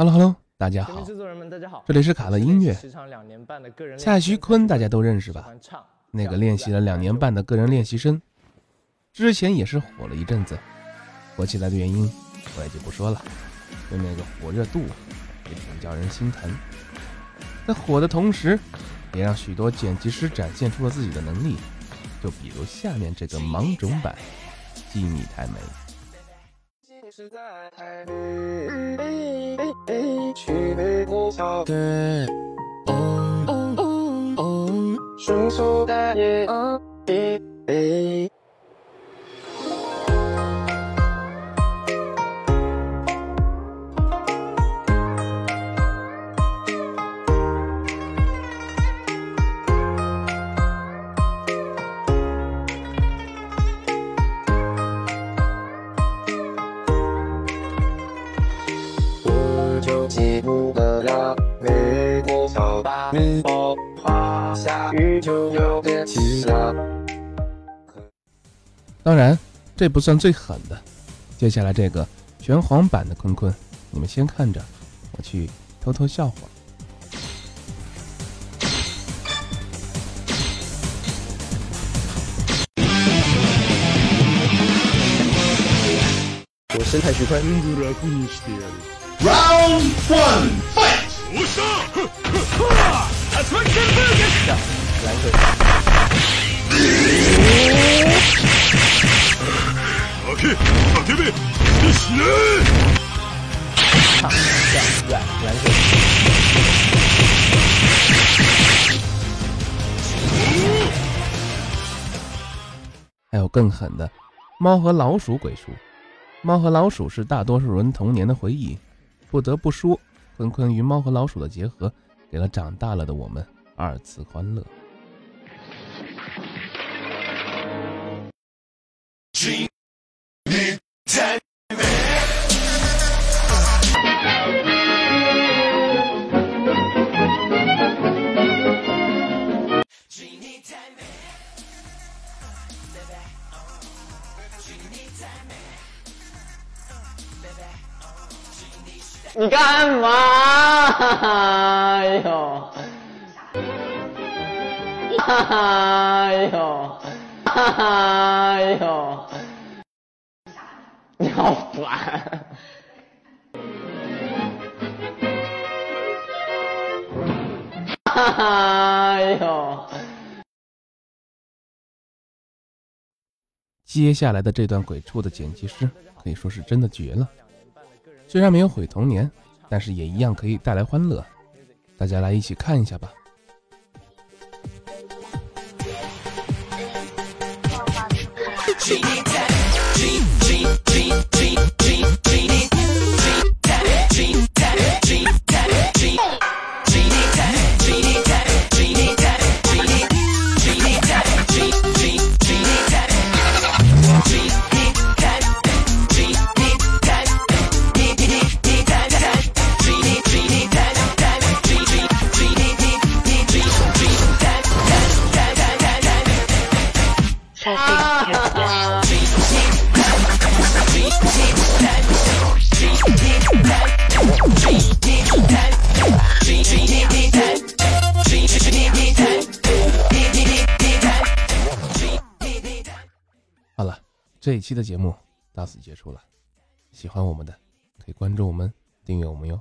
Hello Hello，大家好，制作人们大家好，这里是卡乐音乐。蔡徐坤大家都认识吧？那个练习了两年半的个人练习生，之前也是火了一阵子，火起来的原因我也就不说了，就那个火热度也挺叫人心疼。在火的同时，也让许多剪辑师展现出了自己的能力，就比如下面这个芒种版《记你太美》。实在台北，去北不晓得，哦哦哦，双手打野，一杯。小大米爆花，下雨就有点奇了。当然，这不算最狠的，接下来这个玄黄版的坤坤，你们先看着，我去偷偷笑会儿。我是蔡徐坤，Round one, fight! 蓝水唱下软蓝水还有更狠的，猫和老鼠鬼畜。猫和老鼠是大多数人童年的回忆，不得不说，坤坤与猫和老鼠的结合，给了长大了的我们二次欢乐。你干嘛？哎呦！哎呦！哎呦！你好烦！哎呦！接下来的这段鬼畜的剪辑师可以说是真的绝了，虽然没有毁童年，但是也一样可以带来欢乐。大家来一起看一下吧。好了，这一期的节目到此结束了。喜欢我们的可以关注我们，订阅我们哟。